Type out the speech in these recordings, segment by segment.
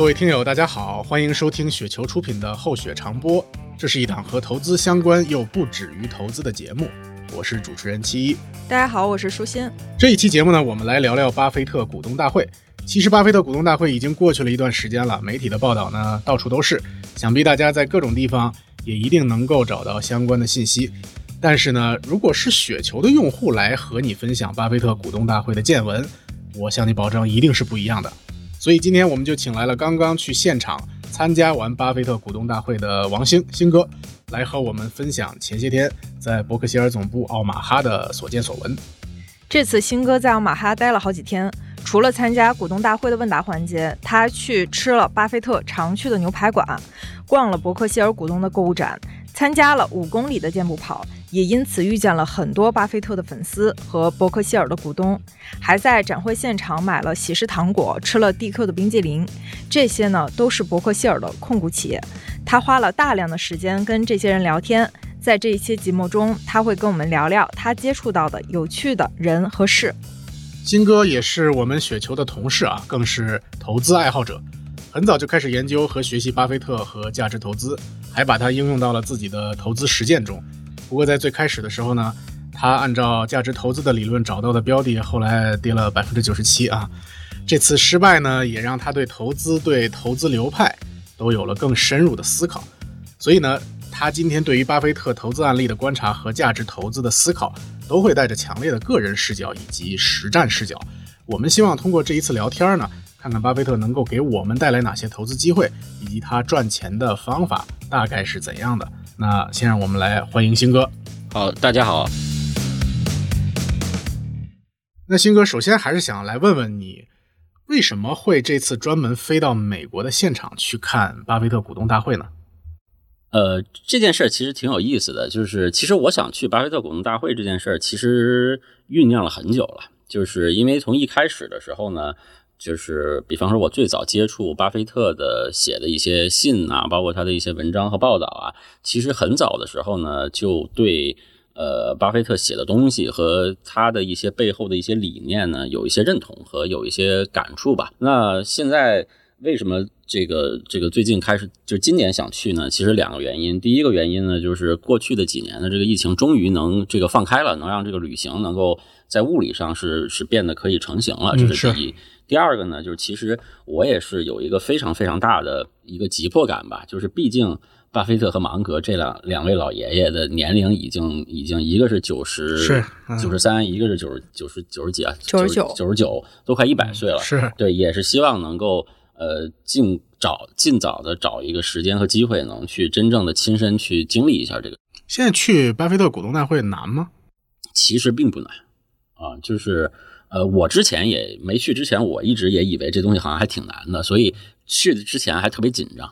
各位听友，大家好，欢迎收听雪球出品的《厚雪长播》，这是一档和投资相关又不止于投资的节目。我是主持人七一。大家好，我是舒心。这一期节目呢，我们来聊聊巴菲特股东大会。其实，巴菲特股东大会已经过去了一段时间了，媒体的报道呢到处都是，想必大家在各种地方也一定能够找到相关的信息。但是呢，如果是雪球的用户来和你分享巴菲特股东大会的见闻，我向你保证一定是不一样的。所以今天我们就请来了刚刚去现场参加完巴菲特股东大会的王兴兴哥，来和我们分享前些天在伯克希尔总部奥马哈的所见所闻。这次兴哥在奥马哈待了好几天，除了参加股东大会的问答环节，他去吃了巴菲特常去的牛排馆，逛了伯克希尔股东的购物展，参加了五公里的健步跑。也因此遇见了很多巴菲特的粉丝和伯克希尔的股东，还在展会现场买了喜事糖果，吃了 DQ 的冰激凌。这些呢都是伯克希尔的控股企业。他花了大量的时间跟这些人聊天，在这一期节目中，他会跟我们聊聊他接触到的有趣的人和事。金哥也是我们雪球的同事啊，更是投资爱好者，很早就开始研究和学习巴菲特和价值投资，还把它应用到了自己的投资实践中。不过在最开始的时候呢，他按照价值投资的理论找到的标的，后来跌了百分之九十七啊。这次失败呢，也让他对投资、对投资流派都有了更深入的思考。所以呢，他今天对于巴菲特投资案例的观察和价值投资的思考，都会带着强烈的个人视角以及实战视角。我们希望通过这一次聊天呢，看看巴菲特能够给我们带来哪些投资机会，以及他赚钱的方法大概是怎样的。那先让我们来欢迎新哥。好，大家好。那新哥首先还是想来问问你，为什么会这次专门飞到美国的现场去看巴菲特股东大会呢？呃，这件事儿其实挺有意思的，就是其实我想去巴菲特股东大会这件事儿，其实酝酿了很久了，就是因为从一开始的时候呢。就是，比方说，我最早接触巴菲特的写的一些信啊，包括他的一些文章和报道啊，其实很早的时候呢，就对呃巴菲特写的东西和他的一些背后的一些理念呢，有一些认同和有一些感触吧。那现在为什么这个这个最近开始就今年想去呢？其实两个原因。第一个原因呢，就是过去的几年的这个疫情终于能这个放开了，能让这个旅行能够在物理上是是变得可以成型了，这是第一。第二个呢，就是其实我也是有一个非常非常大的一个急迫感吧，就是毕竟巴菲特和芒格这两两位老爷爷的年龄已经已经一个是九十是九十三，一个是九十九十九十几啊，九十九九十九都快一百岁了，是对，也是希望能够呃尽早尽早的找一个时间和机会，能去真正的亲身去经历一下这个。现在去巴菲特股东大会难吗？其实并不难啊，就是。呃，我之前也没去之前，我一直也以为这东西好像还挺难的，所以去之前还特别紧张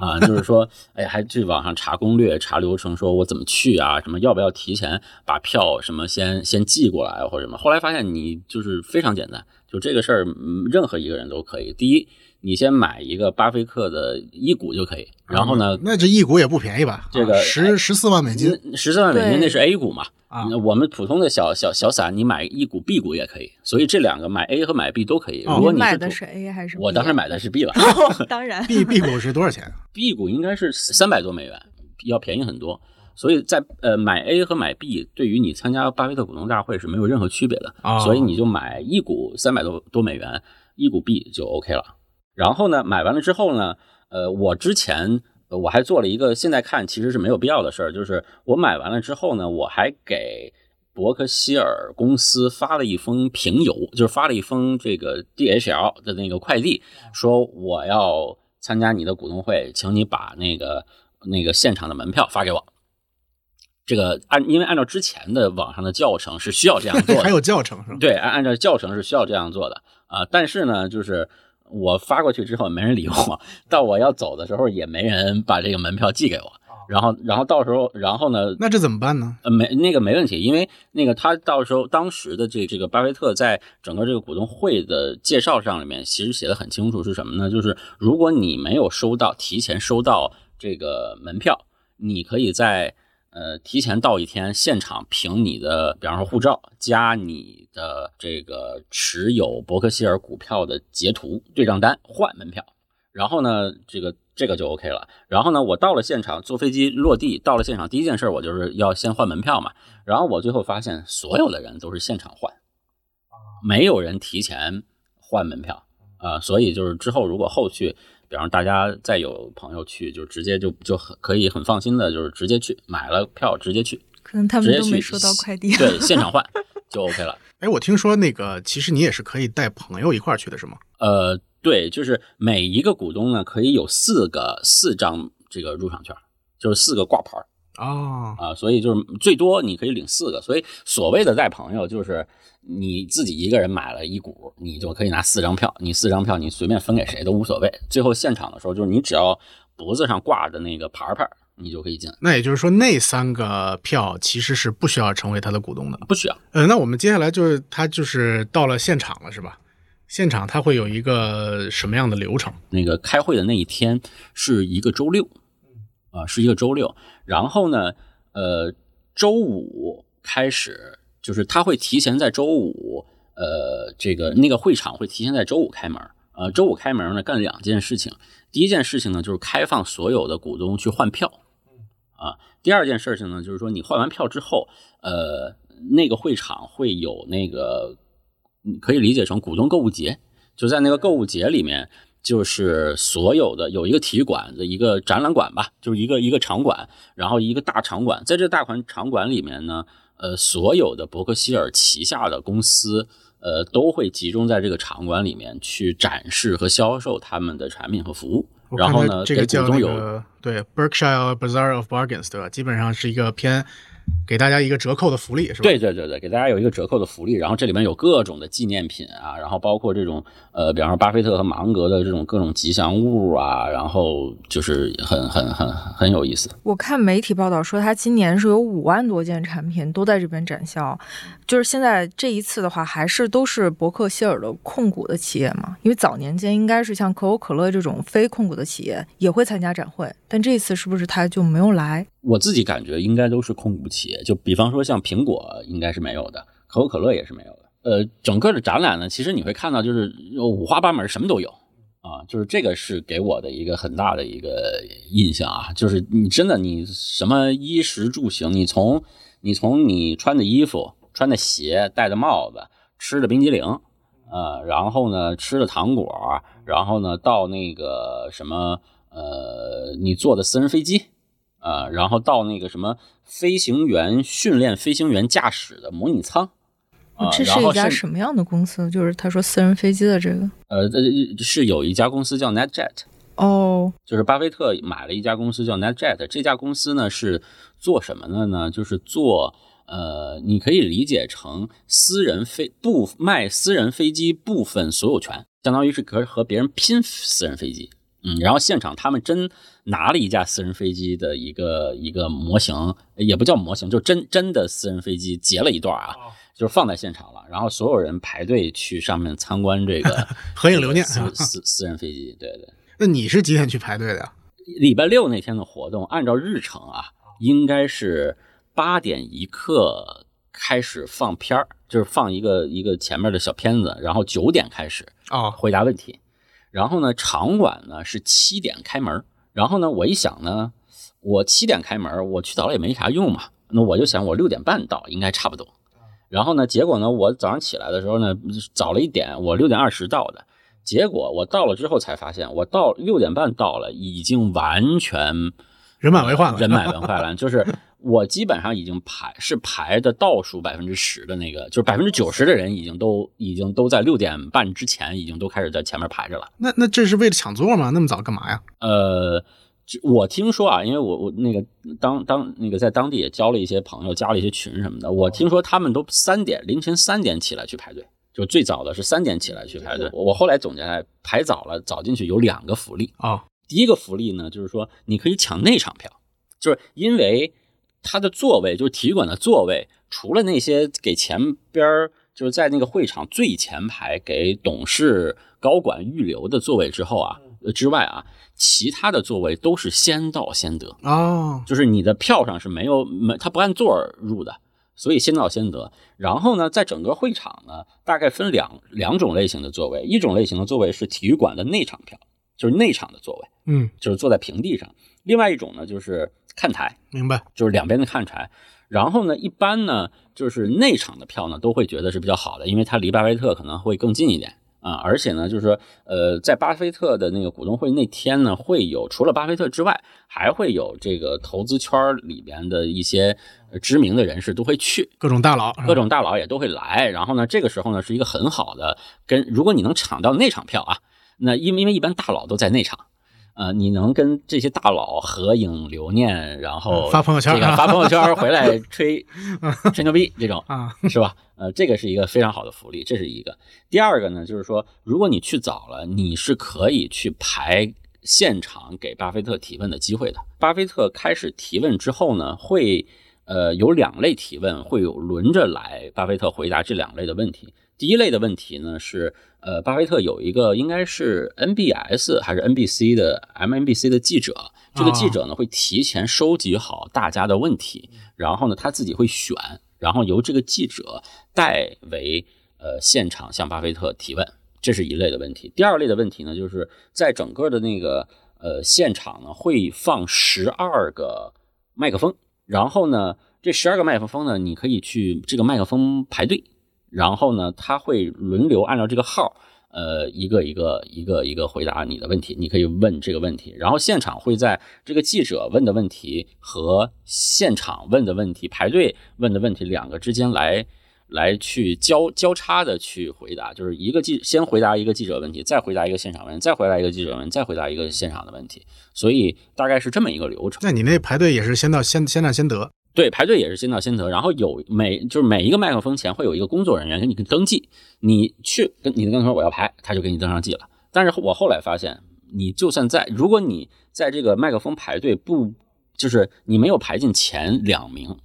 啊，就是说，哎，还去网上查攻略、查流程，说我怎么去啊，什么要不要提前把票什么先先寄过来或者什么。后来发现你就是非常简单，就这个事儿，任何一个人都可以。第一。你先买一个巴菲特的一股就可以，然后呢？那这一股也不便宜吧？这个十十四万美金，十四万美金那是 A 股嘛？啊，我们普通的小小小散，你买一股 B 股也可以，所以这两个买 A 和买 B 都可以。如果你买的是 A 还是？我当时买的是 B 了。当然，B B 股是多少钱？B 股应该是三百多美元，要便宜很多。所以在呃买 A 和买 B，对于你参加巴菲特股东大会是没有任何区别的。所以你就买一股三百多多美元，一股 B 就 OK 了。然后呢，买完了之后呢，呃，我之前我还做了一个，现在看其实是没有必要的事儿，就是我买完了之后呢，我还给伯克希尔公司发了一封平邮，就是发了一封这个 DHL 的那个快递，说我要参加你的股东会，请你把那个那个现场的门票发给我。这个按因为按照之前的网上的教程是需要这样做的，还有教程是吗？对，按按照教程是需要这样做的啊，但是呢，就是。我发过去之后没人理我，到我要走的时候也没人把这个门票寄给我。然后，然后到时候，然后呢？那这怎么办呢？呃，没那个没问题，因为那个他到时候当时的这这个巴菲特在整个这个股东会的介绍上里面其实写的很清楚是什么呢？就是如果你没有收到提前收到这个门票，你可以在。呃，提前到一天现场凭你的，比方说护照加你的这个持有伯克希尔股票的截图对账单换门票，然后呢，这个这个就 OK 了。然后呢，我到了现场，坐飞机落地，到了现场，第一件事我就是要先换门票嘛。然后我最后发现，所有的人都是现场换，没有人提前换门票啊。所以就是之后如果后续，比方大家再有朋友去，就直接就就很可以很放心的，就是直接去买了票直接去，可能他们都没收到快递。对，现场换 就 OK 了。哎，我听说那个其实你也是可以带朋友一块儿去的，是吗？呃，对，就是每一个股东呢可以有四个四张这个入场券，就是四个挂牌哦啊，所以就是最多你可以领四个。所以所谓的带朋友，就是你自己一个人买了一股，你就可以拿四张票，你四张票你随便分给谁都无所谓。最后现场的时候，就是你只要脖子上挂着那个牌牌。你就可以进，那也就是说，那三个票其实是不需要成为他的股东的，不需要。呃，那我们接下来就是他就是到了现场了，是吧？现场他会有一个什么样的流程？那个开会的那一天是一个周六，啊，是一个周六。然后呢，呃，周五开始，就是他会提前在周五，呃，这个那个会场会提前在周五开门。呃，周五开门呢，干两件事情。第一件事情呢，就是开放所有的股东去换票。啊，第二件事情呢，就是说你换完票之后，呃，那个会场会有那个，你可以理解成股东购物节，就在那个购物节里面，就是所有的有一个体育馆的一个展览馆吧，就是一个一个场馆，然后一个大场馆，在这大款场馆里面呢，呃，所有的伯克希尔旗下的公司，呃，都会集中在这个场馆里面去展示和销售他们的产品和服务。然后呢，这个叫那个对 Berkshire Bazaar of Bargains，对吧？基本上是一个偏。给大家一个折扣的福利是吧？对对对对，给大家有一个折扣的福利，然后这里面有各种的纪念品啊，然后包括这种呃，比方说巴菲特和芒格的这种各种吉祥物啊，然后就是很很很很有意思。我看媒体报道说，他今年是有五万多件产品都在这边展销，就是现在这一次的话，还是都是伯克希尔的控股的企业嘛？因为早年间应该是像可口可乐这种非控股的企业也会参加展会，但这一次是不是他就没有来？我自己感觉应该都是控股企业，就比方说像苹果应该是没有的，可口可乐也是没有的。呃，整个的展览呢，其实你会看到就是五花八门，什么都有啊。就是这个是给我的一个很大的一个印象啊，就是你真的你什么衣食住行，你从你从你穿的衣服、穿的鞋、戴的帽子、吃的冰激凌，呃，然后呢吃的糖果，然后呢到那个什么呃，你坐的私人飞机。呃，然后到那个什么飞行员训练飞行员驾驶的模拟舱，啊，这是一家什么样的公司？就是他说私人飞机的这个，呃，是有一家公司叫 NetJet，哦，就是巴菲特买了一家公司叫 NetJet，这家公司呢是做什么的呢？就是做呃，你可以理解成私人飞部卖私人飞机部分所有权，相当于是和和别人拼私人飞机。嗯，然后现场他们真拿了一架私人飞机的一个一个模型，也不叫模型，就真真的私人飞机截了一段啊，就是放在现场了。然后所有人排队去上面参观这个 合影留念私私私人飞机。对对。那你是几点去排队的呀？礼拜六那天的活动，按照日程啊，应该是八点一刻开始放片儿，就是放一个一个前面的小片子，然后九点开始啊回答问题。然后呢，场馆呢是七点开门。然后呢，我一想呢，我七点开门，我去早了也没啥用嘛。那我就想，我六点半到应该差不多。然后呢，结果呢，我早上起来的时候呢，早了一点，我六点二十到的。结果我到了之后才发现，我到六点半到了，已经完全人满为患了，人满为患了，就是。我基本上已经排是排的倒数百分之十的那个，就是百分之九十的人已经都已经都在六点半之前已经都开始在前面排着了。那那这是为了抢座吗？那么早干嘛呀？呃，我听说啊，因为我我那个当当那个在当地也交了一些朋友，加了一些群什么的。我听说他们都三点凌晨三点起来去排队，就最早的是三点起来去排队。我后来总结来，排早了早进去有两个福利啊。第一个福利呢，就是说你可以抢内场票，就是因为。它的座位就是体育馆的座位，除了那些给前边就是在那个会场最前排给董事高管预留的座位之后啊之外啊，其他的座位都是先到先得哦，就是你的票上是没有没他不按座入的，所以先到先得。然后呢，在整个会场呢，大概分两两种类型的座位，一种类型的座位是体育馆的内场票，就是内场的座位，嗯，就是坐在平地上；另外一种呢，就是看台，明白。就是两边的看台。然后呢，一般呢，就是内场的票呢，都会觉得是比较好的，因为它离巴菲特可能会更近一点啊。而且呢，就是说，呃，在巴菲特的那个股东会那天呢，会有除了巴菲特之外，还会有这个投资圈里边的一些呃知名的人士都会去，各种大佬，各种大佬也都会来。然后呢，这个时候呢，是一个很好的跟，如果你能抢到内场票啊，那因为因为一般大佬都在内场。呃，你能跟这些大佬合影留念，然后发朋友圈这个发朋友圈回来 吹吹牛逼，这种啊，是吧？呃，这个是一个非常好的福利，这是一个。第二个呢，就是说，如果你去早了，你是可以去排现场给巴菲特提问的机会的。巴菲特开始提问之后呢，会呃有两类提问，会有轮着来，巴菲特回答这两类的问题。第一类的问题呢是，呃，巴菲特有一个应该是 NBS 还是 NBC 的 MNBC 的记者，这个记者呢会提前收集好大家的问题，然后呢他自己会选，然后由这个记者代为呃现场向巴菲特提问，这是一类的问题。第二类的问题呢，就是在整个的那个呃现场呢会放十二个麦克风，然后呢这十二个麦克风呢，你可以去这个麦克风排队。然后呢，他会轮流按照这个号，呃，一个一个一个一个回答你的问题。你可以问这个问题，然后现场会在这个记者问的问题和现场问的问题排队问的问题两个之间来来去交交叉的去回答，就是一个记先回答一个记者问题，再回答一个现场问，再回答一个记者问，再回答一个现场的问题。所以大概是这么一个流程。那你那排队也是先到先先到先得。对，排队也是先到先得，然后有每就是每一个麦克风前会有一个工作人员给你登记，你去跟你的跟头我要排，他就给你登上记了。但是我后来发现，你就算在，如果你在这个麦克风排队不，就是你没有排进前两名，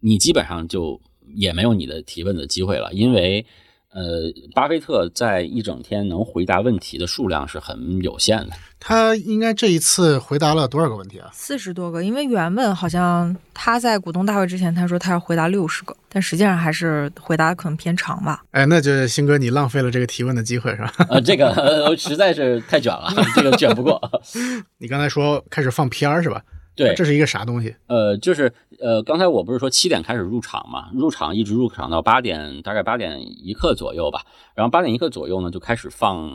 你基本上就也没有你的提问的机会了，因为。呃，巴菲特在一整天能回答问题的数量是很有限的。他应该这一次回答了多少个问题啊？四十多个，因为原本好像他在股东大会之前他说他要回答六十个，但实际上还是回答可能偏长吧。哎，那就星哥你浪费了这个提问的机会是吧？呃，这个实在是太卷了，这个卷不过。你刚才说开始放片儿是吧？对，这是一个啥东西？呃，就是呃，刚才我不是说七点开始入场嘛，入场一直入场到八点，大概八点一刻左右吧。然后八点一刻左右呢，就开始放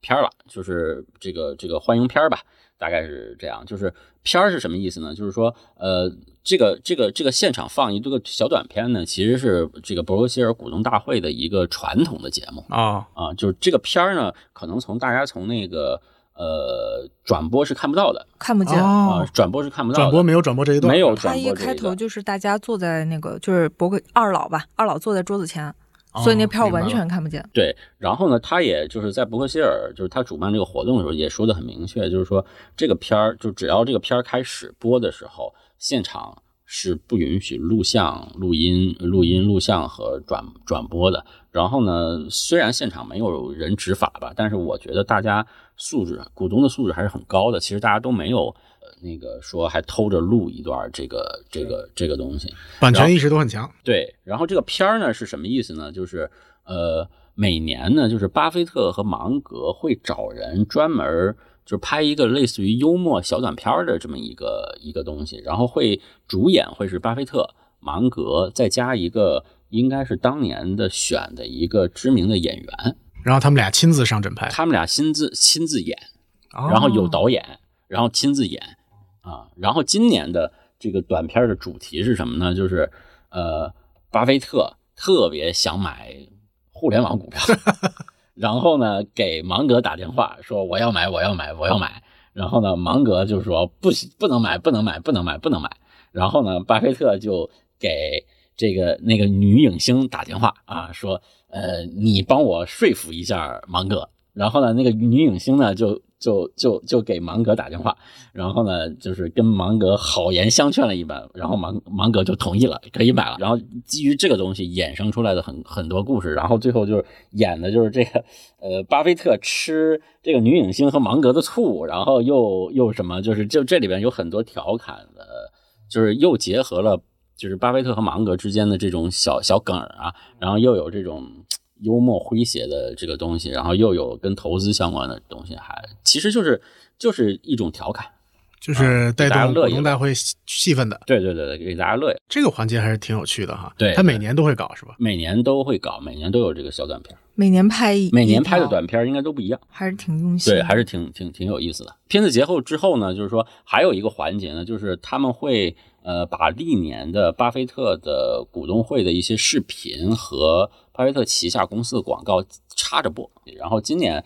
片儿了，就是这个这个欢迎片儿吧，大概是这样。就是片儿是什么意思呢？就是说，呃，这个这个这个现场放一个小短片呢，其实是这个伯克希尔股东大会的一个传统的节目啊啊，就是这个片儿呢，可能从大家从那个。呃，转播是看不到的，看不见啊，转播是看不到，转播没有转播这一段，没有。他一开头就是大家坐在那个，就是伯克二老吧，二老坐在桌子前，所以那票完全看不见。对，然后呢，他也就是在伯克希尔，就是他主办这个活动的时候也说的很明确，就是说这个片儿，就只要这个片儿开始播的时候，现场是不允许录像、录音、录音、录像和转转播的。然后呢，虽然现场没有人执法吧，但是我觉得大家。素质，股东的素质还是很高的。其实大家都没有，呃，那个说还偷着录一段这个这个这个东西，版权意识都很强。对，然后这个片儿呢是什么意思呢？就是呃，每年呢，就是巴菲特和芒格会找人专门就拍一个类似于幽默小短片的这么一个一个东西，然后会主演会是巴菲特、芒格，再加一个应该是当年的选的一个知名的演员。然后他们俩亲自上阵拍，他们俩亲自亲自演，然后有导演，然后亲自演啊。然后今年的这个短片的主题是什么呢？就是呃，巴菲特特别想买互联网股票，然后呢给芒格打电话说我要买，我要买，我要买。然后呢，芒格就说不行，不能买，不能买，不能买，不能买。然后呢，巴菲特就给这个那个女影星打电话啊，说。呃，你帮我说服一下芒格，然后呢，那个女影星呢，就就就就给芒格打电话，然后呢，就是跟芒格好言相劝了一番，然后芒芒格就同意了，可以买了。然后基于这个东西衍生出来的很很多故事，然后最后就是演的就是这个，呃，巴菲特吃这个女影星和芒格的醋，然后又又什么，就是就这里边有很多调侃的，就是又结合了。就是巴菲特和芒格之间的这种小小梗啊，然后又有这种幽默诙谐的这个东西，然后又有跟投资相关的东西，还其实就是就是一种调侃。就是带动股大家乐意东大会气气氛的对对对对，给大家乐意。这个环节还是挺有趣的哈。对他每年都会搞是吧？每年都会搞，每年都有这个小短片，每年拍一，每年拍的短片应该都不一样。还是挺用心。对，还是挺挺挺有意思的。片子节后之后呢，就是说还有一个环节呢，就是他们会呃把历年的巴菲特的股东会的一些视频和巴菲特旗下公司的广告插着播，然后今年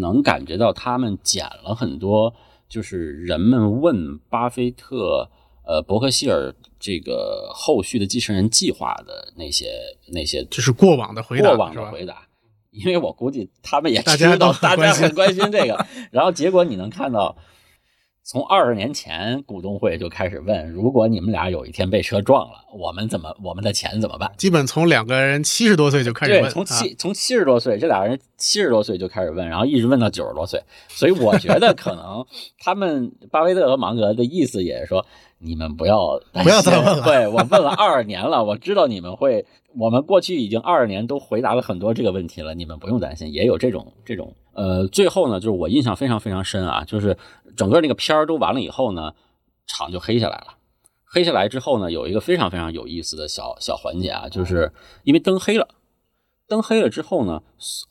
能感觉到他们剪了很多，就是人们问巴菲特。呃，伯克希尔这个后续的继承人计划的那些那些就是过往的回答过往？的回答，因为我估计他们也知道大家很关心 这个，然后结果你能看到，从二十年前股东会就开始问，如果你们俩有一天被车撞了，我们怎么我们的钱怎么办？基本从两个人七十多岁就开始对，问，从啊七从七十多岁，这俩人七十多岁就开始问，然后一直问到九十多岁，所以我觉得可能 他们巴菲特和芒格的意思也是说，你们不要不要再问了对我问了二十年了，我知道你们会，我们过去已经二十年都回答了很多这个问题了，你们不用担心，也有这种这种呃，最后呢，就是我印象非常非常深啊，就是整个那个片儿都完了以后呢，场就黑下来了。黑下来之后呢，有一个非常非常有意思的小小环节啊，就是因为灯黑了，灯黑了之后呢，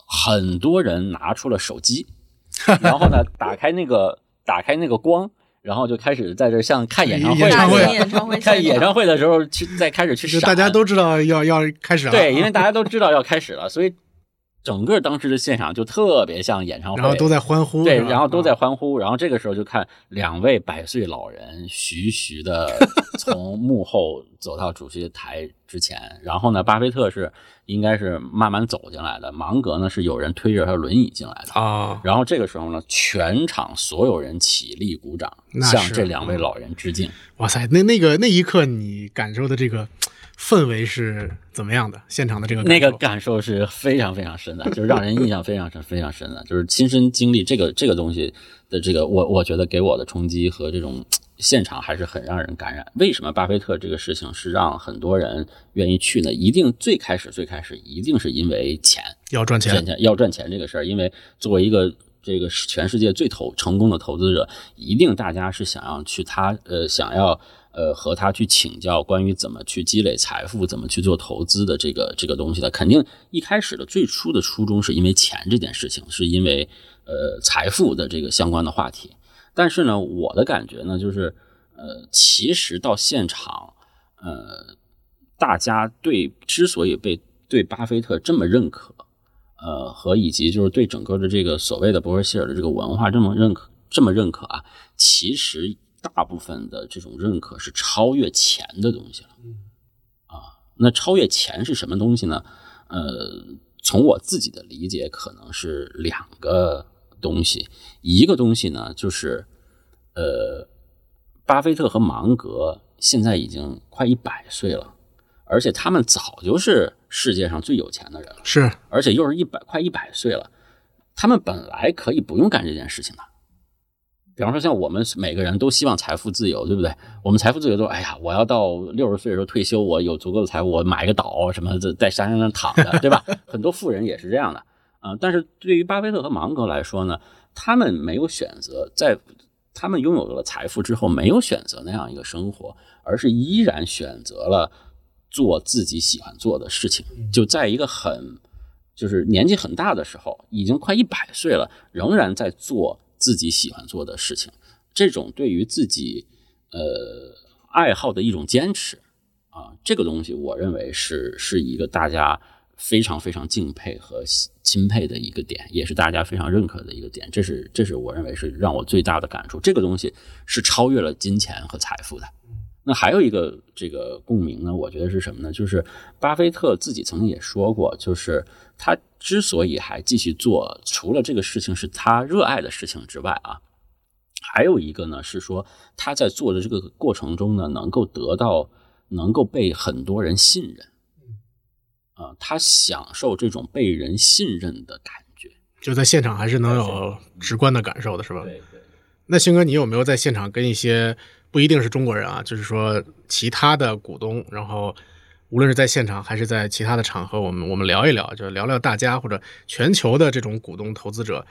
很多人拿出了手机，然后呢，打开那个打开那个光，然后就开始在这像看演唱会演唱会似的，演唱会看演唱会的时候去再开始去大家都知道要要开始了，对，因为啊大家都知道要开始了，所以整个当时的现场就特别像演唱会，然后都在欢呼，对，然后都在啊欢呼，然后这个时候就看两位百岁老人徐徐的 从幕后走到主席台之前，然后呢，巴菲特是应该是慢慢走进来的，芒格呢是有人推着他轮椅进来的。啊，然后这个时候呢，全场所有人起立鼓掌，向这两位老人致敬。哇塞，那那个那一刻你感受的这个氛围是怎么样的？现场的这个那个感受是非常非常深的，就是让人印象非常深、非常深的，就是亲身经历这个这个东西的这个，我我觉得给我的冲击和这种现场还是很让人感染。为什么巴菲特这个事情是让很多人愿意去呢？一定最开始最开始一定是因为钱，要赚钱，赚钱要赚钱这个事儿，因为作为一个这个全世界最投成功的投资者，一定大家是想要去他呃想要呃和他去请教关于怎么去积累财富、怎么去做投资的这个这个东西的。肯定一开始的最初的初衷是因为钱这件事情，是因为呃财富的这个相关的话题。但是呢，我的感觉呢，就是呃，其实到现场，呃，大家对之所以被对巴菲特这么认可，呃，和以及就是对整个的这个所谓的伯克希尔的这个文化这么认可，这么认可啊，其实大部分的这种认可是超越钱的东西了。啊，那超越钱是什么东西呢？呃，从我自己的理解，可能是两个东西。一个东西呢，就是呃，巴菲特和芒格现在已经快一百岁了，而且他们早就是世界上最有钱的人了。是而且又是一百快一百岁了，他们本来可以不用干这件事情的。比方说，像我们每个人都希望财富自由，对不对？我们财富自由都，哎呀，我要到六十岁的时候退休，我有足够的财富，我买一个岛什么的，在山上躺着，对吧？很多富人也是这样的啊、但是对于巴菲特和芒格来说呢，他们没有选择在他们拥有了财富之后，没有选择那样一个生活，而是依然选择了做自己喜欢做的事情。就在一个很就是年纪很大的时候，已经快一百岁了，仍然在做自己喜欢做的事情。这种对于自己呃爱好的一种坚持啊，这个东西我认为是是一个大家非常非常敬佩和钦佩的一个点，也是大家非常认可的一个点。这是这是我认为是让我最大的感触。这个东西是超越了金钱和财富的。那还有一个这个共鸣呢，我觉得是什么呢？就是巴菲特自己曾经也说过，就是他之所以还继续做，除了这个事情是他热爱的事情之外啊，还有一个呢是说他在做的这个过程中呢，能够得到，能够被很多人信任，啊、他享受这种被人信任的感觉。就在现场还是能有直观的感受的，是吧？对对。那星哥，你有没有在现场跟一些不一定是中国人啊，就是说其他的股东，然后无论是在现场还是在其他的场合，我们我们聊一聊，就聊聊大家或者全球的这种股东投资者，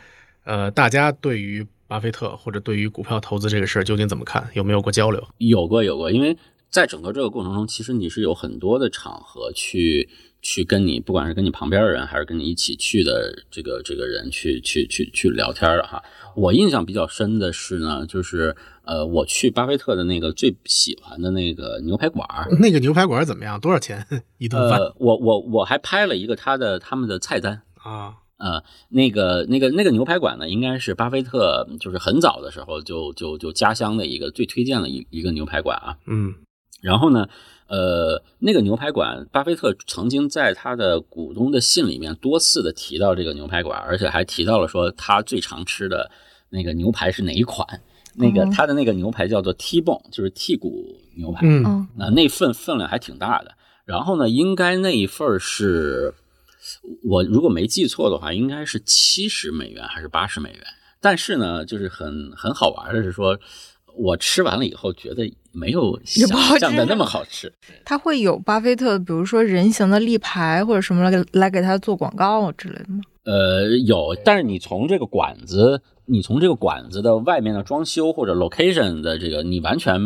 呃，大家对于巴菲特或者对于股票投资这个事儿究竟怎么看？有没有过交流？有过，有过，因为在整个这个过程中，其实你是有很多的场合去去跟你，不管是跟你旁边的人，还是跟你一起去的这个这个人去去去去聊天的哈。我印象比较深的是呢，就是呃，我去巴菲特的那个最喜欢的那个牛排馆儿，那个牛排馆怎么样？多少钱 一顿饭？呃，我我我还拍了一个他的他们的菜单。啊，呃，那个、那个、那个牛排馆呢，应该是巴菲特就是很早的时候就就就家乡的一个最推荐的一一个牛排馆啊。嗯然后呢，呃，那个牛排馆，巴菲特曾经在他的股东的信里面多次的提到这个牛排馆，而且还提到了说他最常吃的那个牛排是哪一款。那个哦他的那个牛排叫做 T-bone，就是剔骨牛排。嗯嗯那那份分量还挺大的。然后呢，应该那一份儿是我如果没记错的话，应该是七十美元还是八十美元。但是呢，就是很很好玩的是说，我吃完了以后觉得没有想象的那么好吃。他会有巴菲特，比如说人形的立牌或者什么来给来给他做广告之类的吗？呃，有，但是你从这个馆子，你从这个馆子的外面的装修或者 location 的这个，你完全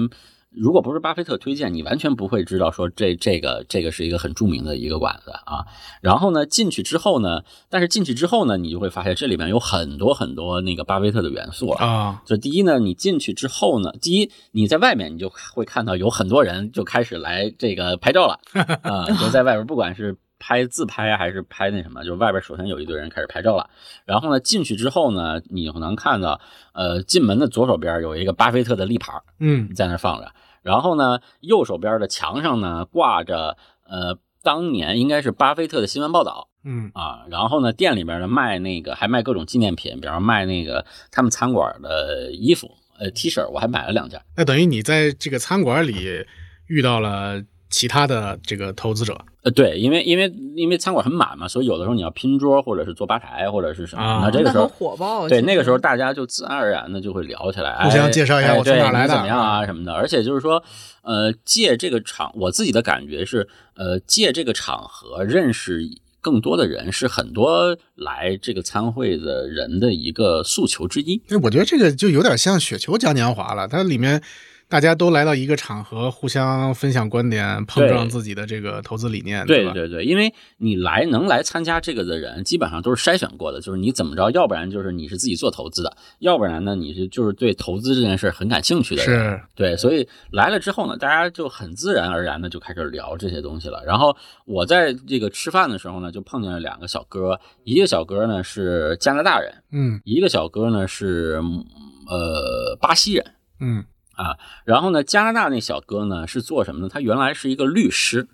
如果不是巴菲特推荐，你完全不会知道说这这个这个是一个很著名的一个馆子啊。然后呢，进去之后呢，但是进去之后呢，你就会发现这里面有很多很多那个巴菲特的元素了。啊，就第一呢，你进去之后呢，第一你在外面你就会看到有很多人就开始来这个拍照了 啊、就在外边，不管是拍自拍啊还是拍那什么，就外边首先有一堆人开始拍照了。然后呢，进去之后呢，你能看到，呃，进门的左手边有一个巴菲特的立牌嗯在那放着，然后呢，右手边的墙上呢挂着呃当年应该是巴菲特的新闻报道。嗯啊，然后呢，店里边呢卖那个还卖各种纪念品，比方说卖那个他们餐馆的衣服，呃，T 恤，我还买了两件。那等于你在这个餐馆里遇到了其他的这个投资者呃，对，因为因为因为餐馆很满嘛，所以有的时候你要拼桌，或者是坐吧台，或者是什么，啊那这个时候很火爆。对，那个时候大家就自然而然的就会聊起来，互相哎介绍一下我从哪来的你怎么样啊什么的。而且就是说，呃，借这个场，我自己的感觉是，呃，借这个场合认识更多的人，是很多来这个参会的人的一个诉求之一。因为我觉得这个就有点像雪球嘉年华了，它里面大家都来到一个场合，互相分享观点，碰撞自己的这个投资理念，吧？对对对，因为你来能来参加这个的人，基本上都是筛选过的，就是你怎么着，要不然就是你是自己做投资的，要不然呢你是就是对投资这件事很感兴趣的人。是，对，所以来了之后呢，大家就很自然而然的就开始聊这些东西了。然后我在这个吃饭的时候呢，就碰见了两个小哥，一个小哥呢是加拿大人，嗯一个小哥呢是嗯呃巴西人。嗯啊然后呢，加拿大那小哥呢是做什么呢？他原来是一个律师，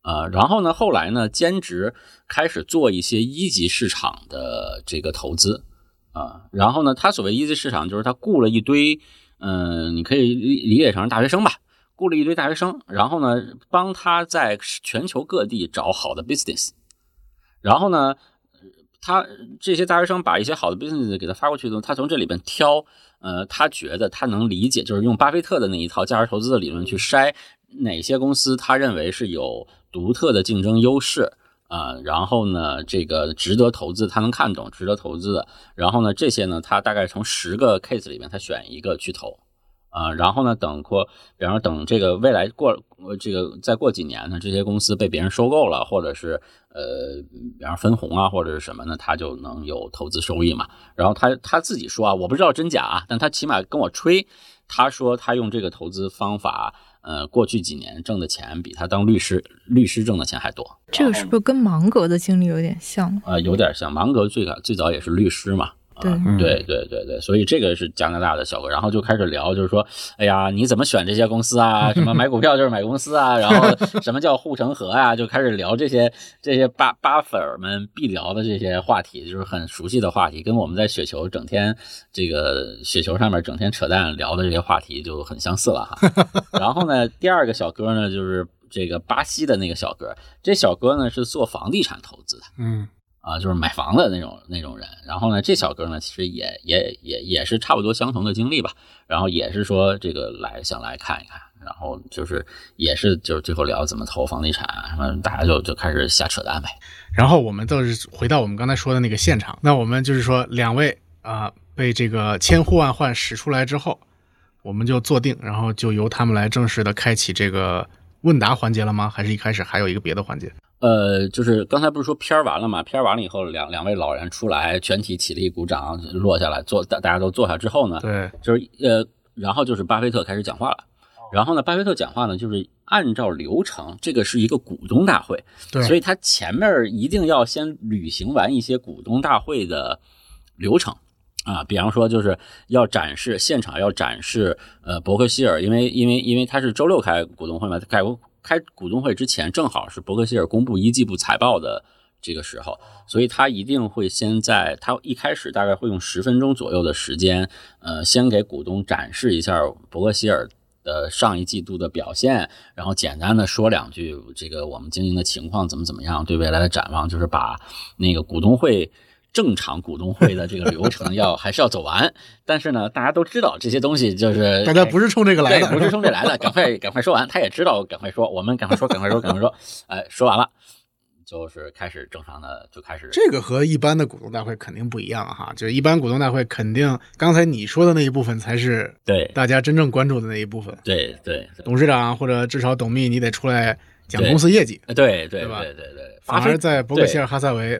啊、然后呢，后来呢兼职开始做一些一级市场的这个投资，啊、然后呢，他所谓一级市场就是他雇了一堆，嗯、你可以理理解成大学生吧，雇了一堆大学生，然后呢，帮他在全球各地找好的 business，然后呢，他这些大学生把一些好的 business 给他发过去之后，他从这里边挑，呃，他觉得他能理解，就是用巴菲特的那一套价值投资的理论去筛哪些公司他认为是有独特的竞争优势。啊、然后呢，这个值得投资，他能看懂，值得投资的。然后呢，这些呢，他大概从十个 case 里面，他选一个去投。啊、然后呢，等过，比方说等这个未来过，呃这个再过几年呢，这些公司被别人收购了，或者是呃，比方说分红啊，或者是什么呢，他就能有投资收益嘛。然后他他自己说啊，我不知道真假啊，但他起码跟我吹，他说他用这个投资方法，呃，过去几年挣的钱比他当律师律师挣的钱还多。这个是不是跟芒格的经历有点像？呃，有点像芒格最早最早也是律师嘛。对啊对对对对，所以这个是加拿大的小哥，然后就开始聊，就是说，哎呀，你怎么选这些公司啊？什么买股票就是买公司啊？然后 什么叫护城河啊？就开始聊这些这些巴巴粉儿们必聊的这些话题，就是很熟悉的话题，跟我们在雪球整天这个雪球上面整天扯淡聊的这些话题就很相似了哈。然后呢，第二个小哥呢，就是这个巴西的那个小哥，这小哥呢是做房地产投资的。嗯啊，就是买房的那种那种人。然后呢，这小哥呢，其实也也也也是差不多相同的经历吧。然后也是说这个来想来看一看。然后就是也是就是最后聊怎么投房地产什么，大家就就开始瞎扯淡呗。然后我们倒是回到我们刚才说的那个现场，那我们就是说两位啊、被这个千呼万唤使出来之后，我们就坐定，然后就由他们来正式的开启这个问答环节了吗？还是一开始还有一个别的环节？呃，就是刚才不是说片儿完了嘛？片儿完了以后，两两位老人出来，全体起立鼓掌，落下来坐，大大家都坐下之后呢，对，就是呃，然后就是巴菲特开始讲话了。然后呢，巴菲特讲话呢，就是按照流程，这个是一个股东大会，对，所以他前面一定要先履行完一些股东大会的流程啊，比方说就是要展示现场要展示呃伯克希尔，因为因为因为他是周六开股东会嘛，开开股东会之前正好是伯克希尔公布一季度财报的这个时候，所以他一定会先在他一开始大概会用十分钟左右的时间，呃，先给股东展示一下伯克希尔。的上一季度的表现，然后简单的说两句，这个我们经营的情况怎么怎么样，对未来的展望，就是把那个股东会正常股东会的这个流程要 还是要走完。但是呢，大家都知道这些东西就是 大家不是冲这个来的，不是冲这来的，赶快赶快说完。他也知道赶快说，我们赶快说，赶快说，赶快说。哎，说完了。就是开始正常的就开始，这个和一般的股东大会肯定不一样哈。就是一般股东大会肯定刚才你说的那一部分才是对大家真正关注的那一部分。对对，董事长或者至少董秘你得出来讲公司业绩。对对吧？对对对。反而在伯克希尔哈撒韦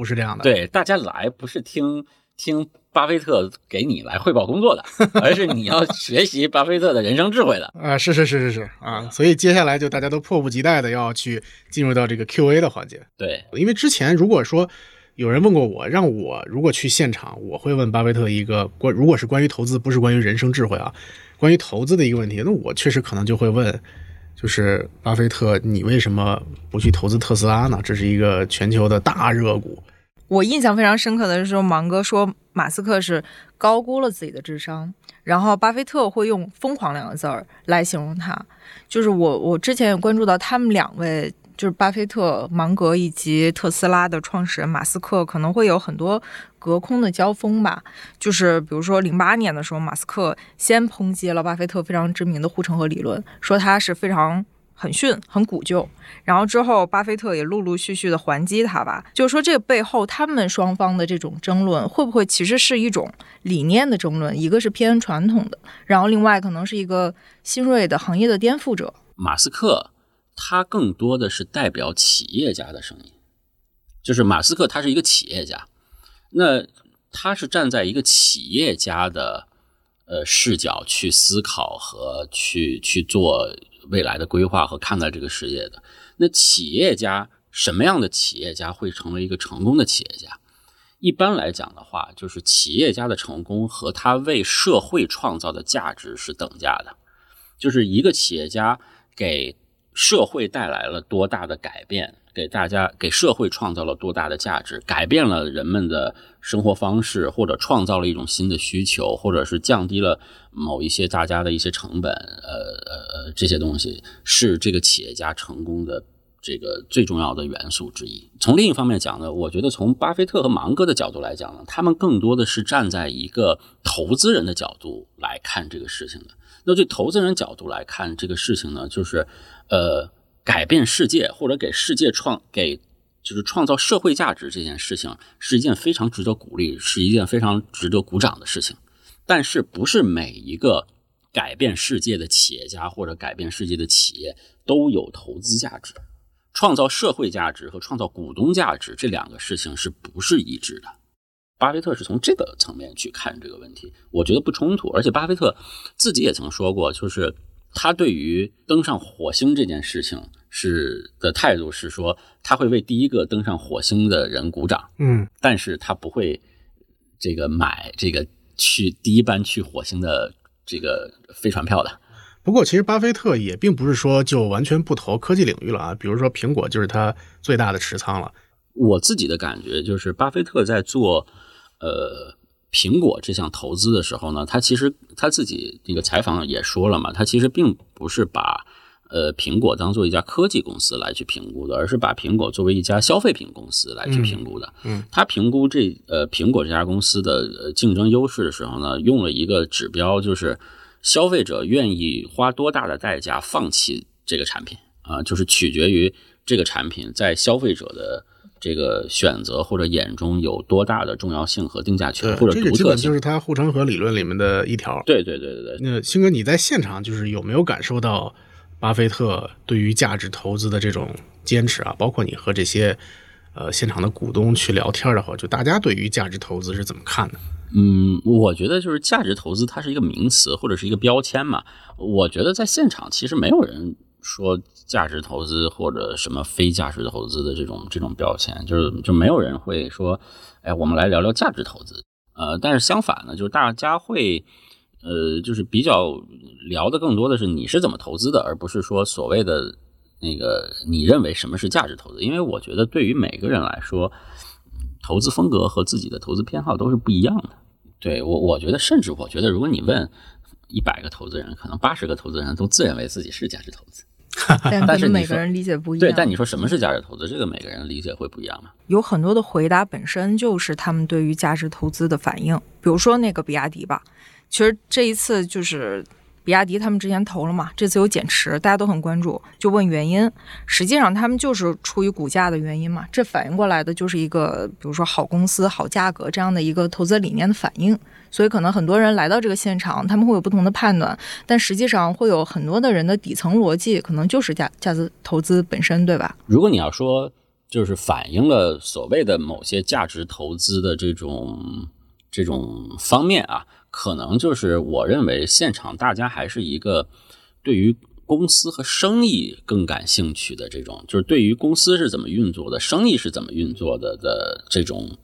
不是这样的。对，大家来不是听听。巴菲特给你来汇报工作的，而是你要学习巴菲特的人生智慧的 啊！是是是是是啊！所以接下来就大家都迫不及待的要去进入到这个 Q&A 的环节。对，因为之前如果说有人问过我，让我如果去现场，我会问巴菲特一个关，如果是关于投资，不是关于人生智慧啊，关于投资的一个问题，那我确实可能就会问，就是巴菲特，你为什么不去投资特斯拉呢？这是一个全球的大热股。我印象非常深刻的是，芒哥说马斯克是高估了自己的智商，然后巴菲特会用“疯狂”两个字儿来形容他。就是我，我之前也关注到他们两位，就是巴菲特、芒格以及特斯拉的创始人马斯克，可能会有很多隔空的交锋吧。就是比如说零八年的时候，马斯克先抨击了巴菲特非常知名的护城河理论，说他是非常。很逊，很古旧。然后之后，巴菲特也陆陆续续的还击他吧。就是说，这个背后他们双方的这种争论，会不会其实是一种理念的争论？一个是偏传统的，然后另外可能是一个新锐的行业的颠覆者。马斯克他更多的是代表企业家的声音，就是马斯克他是一个企业家，那他是站在一个企业家的呃视角去思考和去去做。未来的规划和看待这个世界的那企业家，什么样的企业家会成为一个成功的企业家？一般来讲的话，就是企业家的成功和他为社会创造的价值是等价的。就是一个企业家给社会带来了多大的改变，给大家给社会创造了多大的价值，改变了人们的生活方式，或者创造了一种新的需求，或者是降低了某一些大家的一些成本，呃呃，这些东西是这个企业家成功的这个最重要的元素之一。从另一方面讲呢，我觉得从巴菲特和芒格的角度来讲呢，他们更多的是站在一个投资人的角度来看这个事情的。那对投资人角度来看这个事情呢，就是呃。改变世界或者给世界创给就是创造社会价值这件事情是一件非常值得鼓励，是一件非常值得鼓掌的事情。但是不是每一个改变世界的企业家或者改变世界的企业都有投资价值？创造社会价值和创造股东价值这两个事情是不是一致的？巴菲特是从这个层面去看这个问题，我觉得不冲突。而且巴菲特自己也曾说过，就是。他对于登上火星这件事情是的态度是说，他会为第一个登上火星的人鼓掌，嗯，但是他不会这个买这个去第一班去火星的这个飞船票的。不过，其实巴菲特也并不是说就完全不投科技领域了啊，比如说苹果就是他最大的持仓了。我自己的感觉就是，巴菲特在做呃。苹果这项投资的时候呢，他其实他自己那个采访也说了嘛，他其实并不是把呃苹果当做一家科技公司来去评估的，而是把苹果作为一家消费品公司来去评估的。嗯，他评估这呃苹果这家公司的竞争优势的时候呢，用了一个指标，就是消费者愿意花多大的代价放弃这个产品啊，就是取决于这个产品在消费者的这个选择或者眼中有多大的重要性和定价权或者这个独特性。基本就是它护城河理论里面的一条。对对对对对，那星哥，你在现场就是有没有感受到巴菲特对于价值投资的这种坚持啊？包括你和这些呃现场的股东去聊天的话，就大家对于价值投资是怎么看的？嗯，我觉得就是价值投资，它是一个名词或者是一个标签嘛。我觉得在现场其实没有人说价值投资或者什么非价值投资的这种这种标签，就是就没有人会说，哎，我们来聊聊价值投资。呃，但是相反呢，就是大家会，呃，就是比较聊的更多的是你是怎么投资的，而不是说所谓的那个你认为什么是价值投资。因为我觉得对于每个人来说，投资风格和自己的投资偏好都是不一样的。对我，我觉得，甚至我觉得，如果你问一百个投资人，可能八十个投资人都自认为自己是价值投资。但是每个人理解不一样。对，但你说什么是价值投资，这个每个人理解会不一样吗？有很多的回答本身就是他们对于价值投资的反应。比如说那个比亚迪吧，其实这一次就是比亚迪他们之前投了嘛，这次有减持，大家都很关注，就问原因。实际上他们就是出于股价的原因嘛，这反映过来的就是一个比如说好公司、好价格这样的一个投资理念的反应。所以可能很多人来到这个现场，他们会有不同的判断，但实际上会有很多的人的底层逻辑可能就是价价值投资本身，对吧？如果你要说就是反映了所谓的某些价值投资的这种这种方面啊，可能就是我认为现场大家还是一个对于公司和生意更感兴趣的这种，就是对于公司是怎么运作的，生意是怎么运作的的这种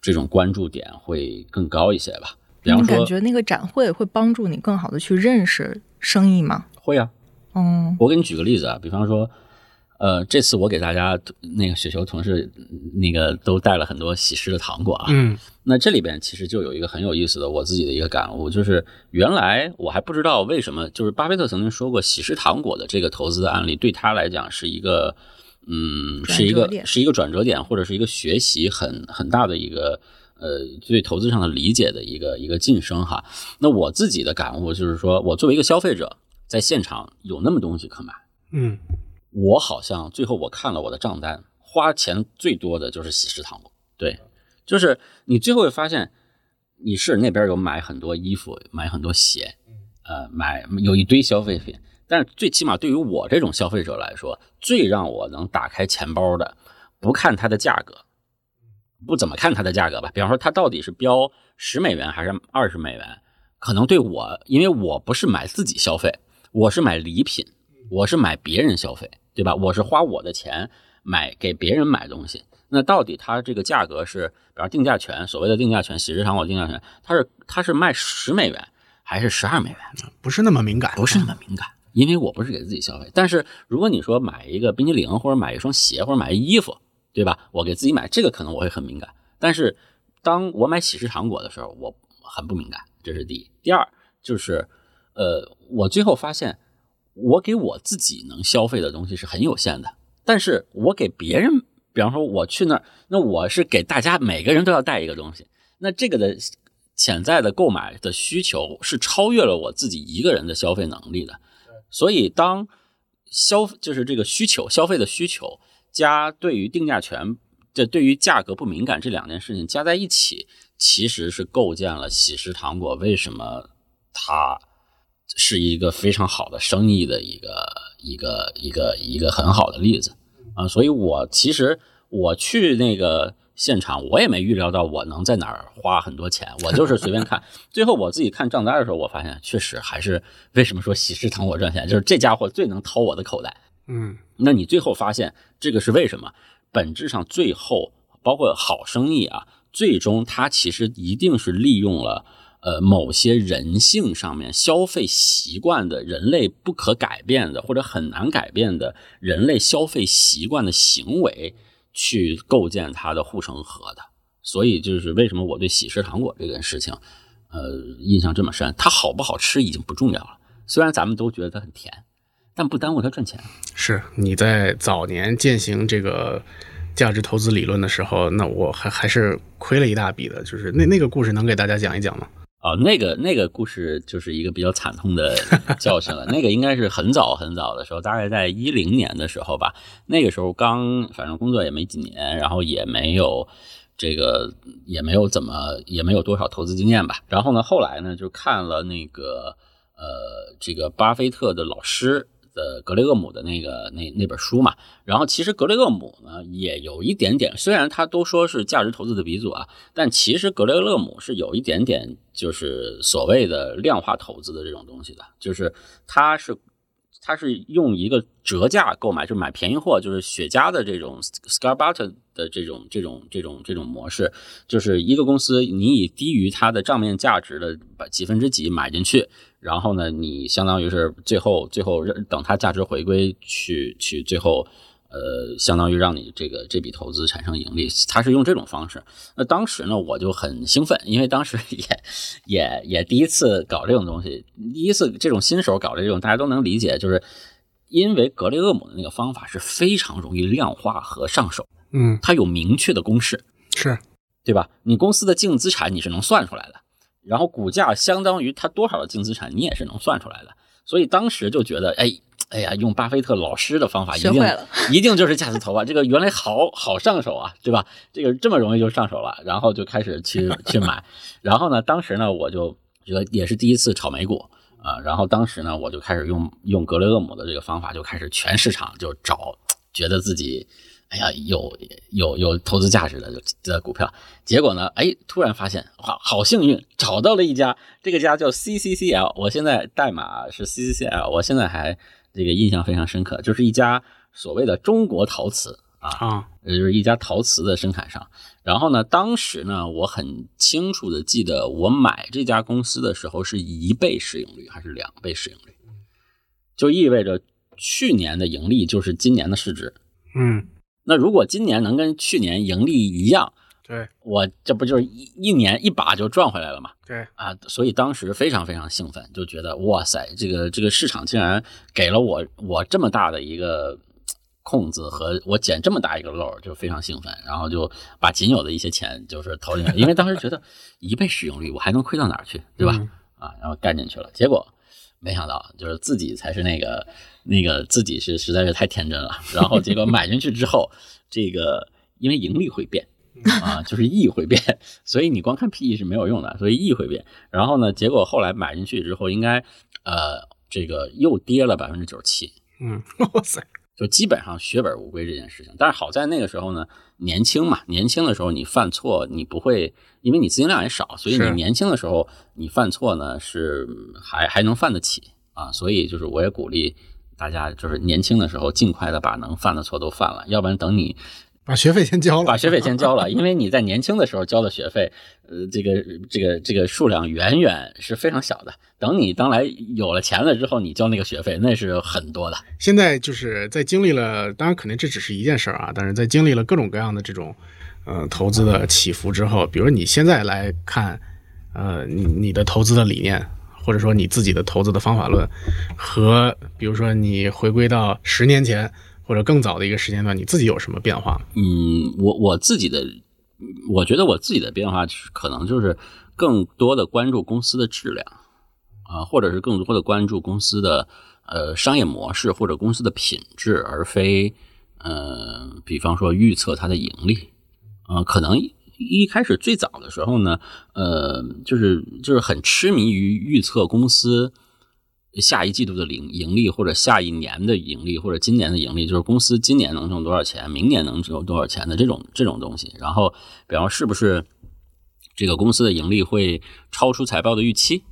这种关注点会更高一些吧。比方你感觉那个展会会帮助你更好的去认识生意吗？会啊，嗯我给你举个例子啊，比方说，呃，这次我给大家那个雪球同事那个都带了很多喜事的糖果啊。嗯那这里边其实就有一个很有意思的我自己的一个感悟，就是原来我还不知道为什么，就是巴菲特曾经说过，喜事糖果的这个投资的案例对他来讲是一个，嗯，是一个是一个转折点，或者是一个学习很很大的一个。呃，对投资上的理解的一个一个晋升哈。那我自己的感悟就是说，我作为一个消费者，在现场有那么东西可买，嗯我好像最后我看了我的账单，花钱最多的就是喜事糖果。对，就是你最后会发现，你是那边有买很多衣服，买很多鞋，呃，买有一堆消费品，但是最起码对于我这种消费者来说，最让我能打开钱包的，不看它的价格，不怎么看它的价格吧。比方说，它到底是标十美元还是二十美元，可能对我，因为我不是买自己消费，我是买礼品，我是买别人消费，对吧？我是花我的钱买给别人买东西。那到底它这个价格是，比方定价权，所谓的定价权，喜事糖果定价权，它是它是卖十美元还是十二美元？不是那么敏感，不是那么敏感，因为我不是给自己消费。但是如果你说买一个冰激凌，或者买一双鞋，或者买一衣服，对吧？我给自己买这个，可能我会很敏感。但是当我买喜事糖果的时候，我很不敏感，这是第一。第二就是，呃，我最后发现，我给我自己能消费的东西是很有限的，但是我给别人，比方说我去那儿，那我是给大家每个人都要带一个东西，那这个的潜在的购买的需求是超越了我自己一个人的消费能力的。所以当消就是这个需求消费的需求加对于定价权，这对于价格不敏感这两件事情加在一起，其实是构建了喜食糖果为什么它是一个非常好的生意的一个一个一个一个很好的例子啊。所以我其实我去那个。现场我也没预料到我能在哪儿花很多钱，我就是随便看。最后我自己看账单的时候，我发现确实还是为什么说喜事糖果赚钱，就是这家伙最能掏我的口袋。嗯那你最后发现这个是为什么？本质上最后包括好生意啊，最终它其实一定是利用了呃某些人性上面消费习惯的人类不可改变的或者很难改变的人类消费习惯的行为。去构建它的护城河的，所以就是为什么我对喜事糖果这件事情，呃，印象这么深。它好不好吃已经不重要了，虽然咱们都觉得它很甜，但不耽误它赚钱。是你在早年践行这个价值投资理论的时候，那我还还是亏了一大笔的。就是那那个故事能给大家讲一讲吗？哦，那个那个故事就是一个比较惨痛的教训了。那个应该是很早很早的时候，大概在一零年的时候吧。那个时候刚反正工作也没几年，然后也没有这个也没有怎么也没有多少投资经验吧。然后呢，后来呢就看了那个呃这个巴菲特的老师。的格雷厄姆的那个那那本书嘛，然后其实格雷厄姆呢也有一点点，虽然他都说是价值投资的鼻祖啊，但其实格雷厄姆是有一点点就是所谓的量化投资的这种东西的，就是他是他是用一个折价购买，就买便宜货，就是雪茄的这种 scar button 的这种这种这种这种模式，就是一个公司你以低于它的账面价值的几分之几买进去。然后呢，你相当于是最后最后等它价值回归去去最后，呃，相当于让你这个这笔投资产生盈利，他是用这种方式。那当时呢，我就很兴奋，因为当时 也也也第一次搞这种东西，第一次这种新手搞这种，大家都能理解，就是因为格雷厄姆的那个方法是非常容易量化和上手，嗯，它有明确的公式，是对吧？你公司的净资产你是能算出来的。然后股价相当于它多少的净资产，你也是能算出来的。所以当时就觉得，哎，哎呀，用巴菲特老师的方法，一定一定就是价值投啊！这个原来好好上手啊，对吧？这个这么容易就上手了，然后就开始去去买。然后呢，当时呢，我就觉得也是第一次炒美股啊。然后当时呢，我就开始用用格雷厄姆的这个方法，就开始全市场就找，觉得自己。哎呀，有有有投资价值的的股票，结果呢，哎，突然发现，哇，好幸运，找到了一家，这个家叫 CCCL，我现在代码是 CCCL，我现在还这个印象非常深刻，就是一家所谓的中国陶瓷啊，也就是一家陶瓷的生产商。然后呢，当时呢，我很清楚的记得，我买这家公司的时候是一倍市盈率还是两倍市盈率，就意味着去年的盈利就是今年的市值，嗯。那如果今年能跟去年盈利一样，对我这不就是一一年一把就赚回来了嘛？对啊，所以当时非常非常兴奋，就觉得哇塞，这个这个市场竟然给了我我这么大的一个空子和我捡这么大一个漏，就非常兴奋，然后就把仅有的一些钱就是投进去，因为当时觉得 一倍市盈率我还能亏到哪儿去，对吧？啊，然后干进去了，结果没想到就是自己才是那个。那个自己是实在是太天真了，然后结果买进去之后，这个因为盈利会变 啊，就是 E 会变，所以你光看 PE 是没有用的，所以 E 会变。然后呢，结果后来买进去之后，应该呃这个又跌了百分之九十七，嗯，哇塞，就基本上血本无归这件事情。但是好在那个时候呢，年轻嘛，年轻的时候你犯错你不会，因为你资金量也少，所以你年轻的时候你犯错呢是还还能犯得起啊，所以就是我也鼓励。大家就是年轻的时候，尽快的把能犯的错都犯了，要不然等你把学费先交了，把学费先交了，因为你在年轻的时候交的学费，呃，这个这个这个数量远远是非常小的。等你将来有了钱了之后，你交那个学费那是很多的。现在就是在经历了，当然肯定这只是一件事儿啊，但是在经历了各种各样的这种呃投资的起伏之后，比如你现在来看，呃，你你的投资的理念。或者说你自己的投资的方法论，和比如说你回归到十年前或者更早的一个时间段，你自己有什么变化？嗯，我我自己的，我觉得我自己的变化可能就是更多的关注公司的质量啊，或者是更多的关注公司的呃商业模式或者公司的品质，而非呃，比方说预测它的盈利啊，可能。一开始最早的时候呢，呃，就是就是很痴迷于预测公司下一季度的盈盈利，或者下一年的盈利，或者今年的盈利，就是公司今年能挣多少钱，明年能挣多少钱的这种这种东西。然后，比方是不是这个公司的盈利会超出财报的预期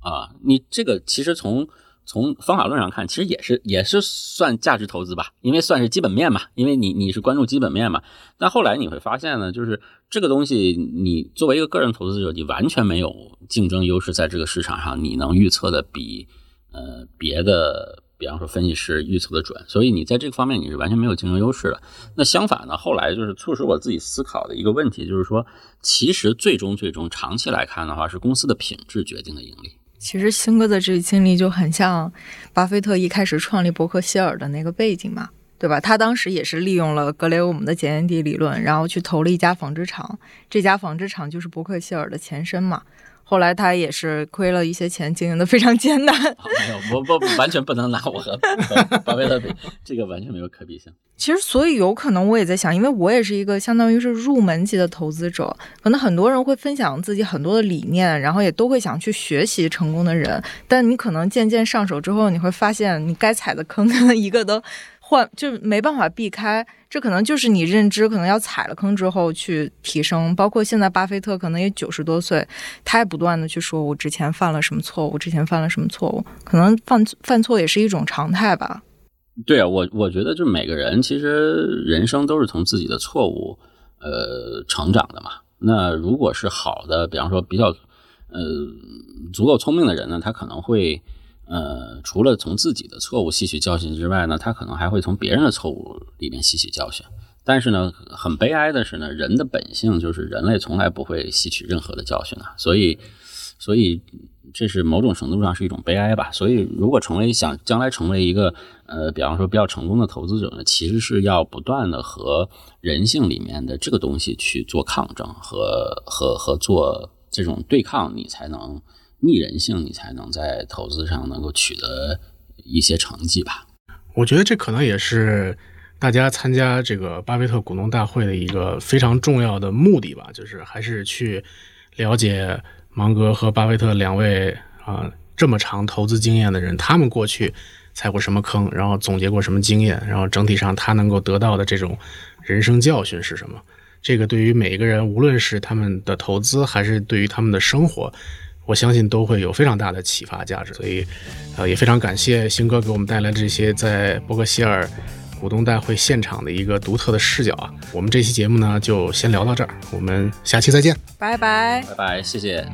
啊？你这个其实从。从方法论上看，其实也是也是算价值投资吧，因为算是基本面嘛，因为你你是关注基本面嘛。但后来你会发现呢，就是这个东西，你作为一个个人投资者，你完全没有竞争优势，在这个市场上，你能预测的比呃别的，比方说分析师预测的准，所以你在这个方面你是完全没有竞争优势的。那相反呢，后来就是促使我自己思考的一个问题，就是说，其实最终最终长期来看的话，是公司的品质决定的盈利。其实星哥的这个经历就很像巴菲特一开始创立伯克希尔的那个背景嘛，对吧？他当时也是利用了格雷厄姆的检验地理论，然后去投了一家纺织厂，这家纺织厂就是伯克希尔的前身嘛。后来他也是亏了一些钱，经营的非常艰难。没有，我不完全不能拿我和巴菲特比，这个完全没有可比性。其实，所以有可能我也在想，因为我也是一个相当于是入门级的投资者，可能很多人会分享自己很多的理念，然后也都会想去学习成功的人，但你可能渐渐上手之后，你会发现你该踩的坑 一个都换，就没办法避开。这可能就是你认知可能要踩了坑之后去提升。包括现在巴菲特可能也九十多岁，他也不断的去说，我之前犯了什么错误，之前犯了什么错误，可能犯犯错也是一种常态吧。对啊，我我觉得就是每个人其实人生都是从自己的错误呃成长的嘛。那如果是好的，比方说比较呃足够聪明的人呢，他可能会呃除了从自己的错误吸取教训之外呢，他可能还会从别人的错误里面吸取教训。但是呢，很悲哀的是呢，人的本性就是人类从来不会吸取任何的教训的，所以所以。这是某种程度上是一种悲哀吧。所以，如果成为想将来成为一个呃，比方说比较成功的投资者呢，其实是要不断的和人性里面的这个东西去做抗争和和和做这种对抗，你才能逆人性，你才能在投资上能够取得一些成绩吧。我觉得这可能也是大家参加这个巴菲特股东大会的一个非常重要的目的吧，就是还是去了解。芒格和巴菲特两位啊，这么长投资经验的人，他们过去踩过什么坑，然后总结过什么经验，然后整体上他能够得到的这种人生教训是什么？这个对于每一个人，无论是他们的投资，还是对于他们的生活，我相信都会有非常大的启发价值。所以，呃，也非常感谢星哥给我们带来这些在伯克希尔股东大会现场的一个独特的视角啊。我们这期节目呢，就先聊到这儿，我们下期再见，拜拜，拜拜，谢谢。